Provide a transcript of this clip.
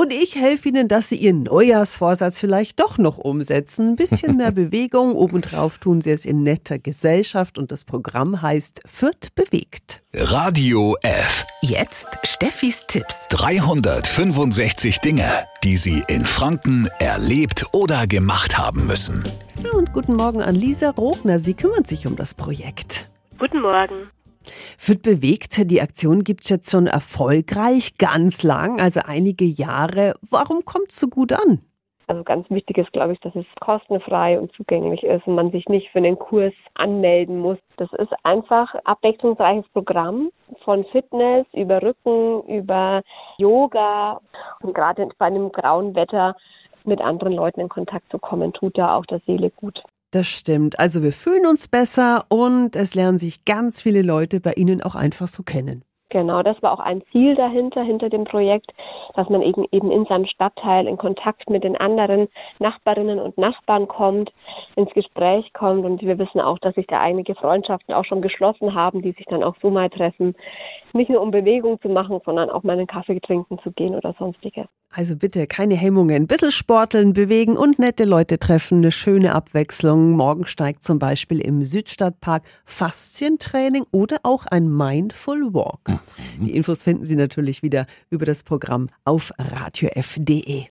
Und ich helfe Ihnen, dass Sie Ihren Neujahrsvorsatz vielleicht doch noch umsetzen. Ein bisschen mehr Bewegung. Obendrauf tun Sie es in netter Gesellschaft und das Programm heißt Fürth bewegt. Radio F. Jetzt Steffis Tipps. 365 Dinge, die Sie in Franken erlebt oder gemacht haben müssen. Und guten Morgen an Lisa Rogner. Sie kümmert sich um das Projekt. Guten Morgen. Wird bewegt, die Aktion gibt es jetzt schon erfolgreich, ganz lang, also einige Jahre. Warum kommt es so gut an? Also ganz wichtig ist, glaube ich, dass es kostenfrei und zugänglich ist und man sich nicht für einen Kurs anmelden muss. Das ist einfach ein abwechslungsreiches Programm von Fitness über Rücken, über Yoga und gerade bei einem grauen Wetter mit anderen Leuten in Kontakt zu kommen, tut da auch der Seele gut. Das stimmt. Also wir fühlen uns besser und es lernen sich ganz viele Leute bei Ihnen auch einfach so kennen. Genau, das war auch ein Ziel dahinter, hinter dem Projekt, dass man eben, eben in seinem Stadtteil in Kontakt mit den anderen Nachbarinnen und Nachbarn kommt, ins Gespräch kommt und wir wissen auch, dass sich da einige Freundschaften auch schon geschlossen haben, die sich dann auch so mal treffen. Nicht nur um Bewegung zu machen, sondern auch mal einen Kaffee trinken zu gehen oder sonstiges. Also bitte keine Hemmungen. Ein bisschen sporteln, bewegen und nette Leute treffen. Eine schöne Abwechslung. Morgen steigt zum Beispiel im Südstadtpark Faszientraining oder auch ein Mindful Walk. Die Infos finden Sie natürlich wieder über das Programm auf radiof.de.